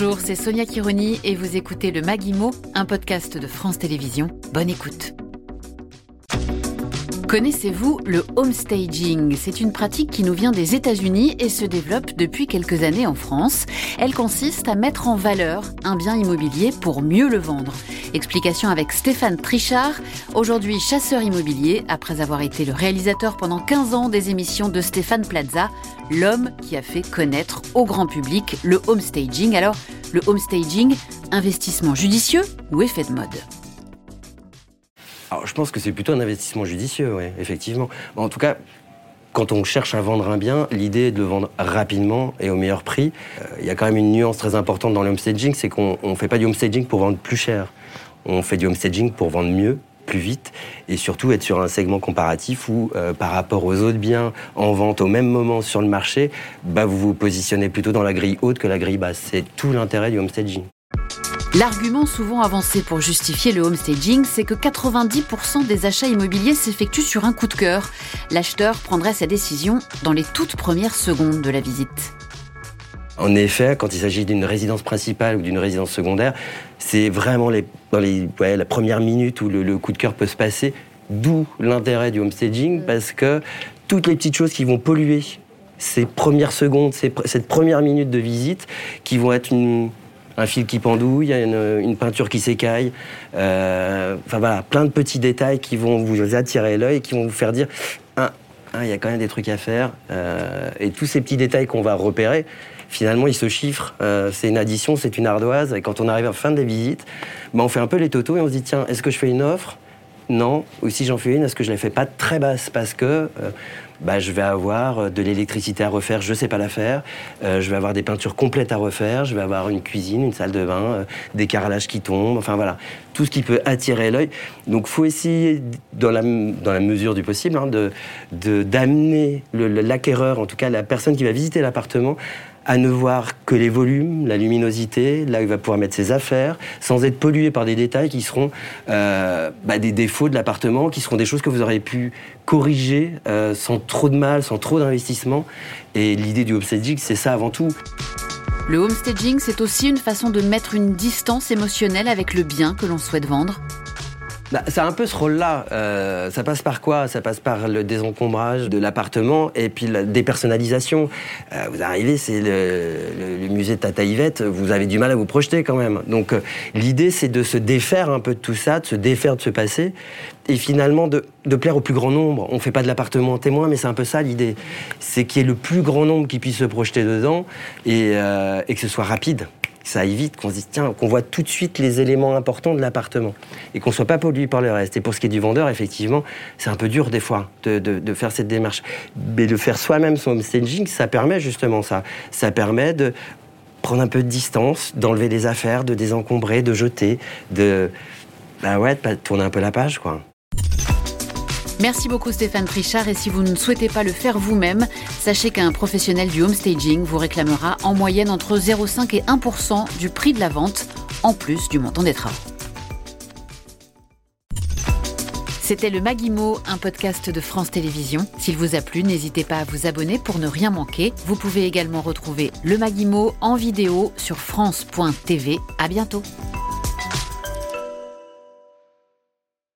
Bonjour, c'est Sonia Kironi et vous écoutez le Maguimo, un podcast de France Télévisions. Bonne écoute. Connaissez-vous le homestaging C'est une pratique qui nous vient des États-Unis et se développe depuis quelques années en France. Elle consiste à mettre en valeur un bien immobilier pour mieux le vendre. Explication avec Stéphane Trichard, aujourd'hui chasseur immobilier, après avoir été le réalisateur pendant 15 ans des émissions de Stéphane Plaza, l'homme qui a fait connaître au grand public le homestaging. Alors, le homestaging, investissement judicieux ou effet de mode? Je pense que c'est plutôt un investissement judicieux, effectivement. En tout cas, quand on cherche à vendre un bien, l'idée est de le vendre rapidement et au meilleur prix. Euh, il y a quand même une nuance très importante dans le homestaging, c'est qu'on ne fait pas du homestaging pour vendre plus cher. On fait du homestaging pour vendre mieux, plus vite et surtout être sur un segment comparatif où, euh, par rapport aux autres biens en vente au même moment sur le marché, bah, vous vous positionnez plutôt dans la grille haute que la grille basse. C'est tout l'intérêt du homestaging. L'argument souvent avancé pour justifier le homestaging, c'est que 90% des achats immobiliers s'effectuent sur un coup de cœur. L'acheteur prendrait sa décision dans les toutes premières secondes de la visite. En effet, quand il s'agit d'une résidence principale ou d'une résidence secondaire, c'est vraiment les, dans les, la première minute où le, coup de cœur peut se passer. D'où l'intérêt du homestaging, parce que toutes les petites choses qui vont polluer ces premières secondes, cette première minute de visite, qui vont être une, un fil qui pendouille, une, peinture qui s'écaille. Euh, enfin voilà, plein de petits détails qui vont vous attirer l'œil et qui vont vous faire dire ah, ah, il y a quand même des trucs à faire. Euh, et tous ces petits détails qu'on va repérer, finalement, ils se chiffrent. Euh, c'est une addition, c'est une ardoise. Et quand on arrive à fin de la visite, ben, on fait un peu les totos et on se dit tiens, est-ce que je fais une offre? Non. Ou si j'en fais une, est-ce que je la fais pas très basse Parce que bah, je vais avoir euh, de l'électricité à refaire, je ne sais pas la faire. Euh, je vais avoir des peintures complètes à refaire. Je vais avoir une cuisine, une salle de bain, euh, des carrelages qui tombent. Enfin voilà, tout ce qui peut attirer l'œil. Donc, faut essayer, dans la, dans la mesure du possible, hein, de d'amener l'acquéreur, en tout cas la personne qui va visiter l'appartement, à ne voir que les volumes, la luminosité, là où il va pouvoir mettre ses affaires, sans être pollué par des détails qui seront euh, bah, des défauts de l'appartement, qui seront des choses que vous aurez pu corriger euh, sans trop de mal, sans trop d'investissement. Et l'idée du homestaging, c'est ça avant tout. Le homestaging, c'est aussi une façon de mettre une distance émotionnelle avec le bien que l'on souhaite vendre. Bah, c'est un peu ce rôle-là. Euh, ça passe par quoi? Ça passe par le désencombrage de l'appartement et puis la dépersonnalisation. Euh, vous arrivez, c'est le, musée de Tata Yvette, vous avez du mal à vous projeter quand même. Donc euh, l'idée, c'est de se défaire un peu de tout ça, de se défaire de ce passé et finalement de, plaire au plus grand nombre. On ne fait pas de l'appartement témoin, mais c'est un peu ça l'idée. C'est qu'il y ait le plus grand nombre qui puisse se projeter dedans et que ce soit rapide ça évite qu'on se dise, tiens, qu'on voit tout de suite les éléments importants de l'appartement et qu'on ne soit pas pollué par le reste. Et pour ce qui est du vendeur, effectivement, c'est un peu dur des fois de, faire cette démarche. Mais de faire soi-même son homestaging, ça permet justement ça. Ça permet de prendre un peu de distance, d'enlever des affaires, de désencombrer, de jeter, de, bah ouais, de tourner un peu la page, quoi. Merci beaucoup Stéphane Trichard et si vous ne souhaitez pas le faire vous-même, sachez qu'un professionnel du homestaging vous réclamera en moyenne entre 0,5 et 1% du prix de la vente, en plus du montant des travaux. C'était le Maguimo, un podcast de France Télévisions. S'il vous a plu, n'hésitez pas à vous abonner pour ne rien manquer. Vous pouvez également retrouver le Maguimo en vidéo sur France.tv. À bientôt.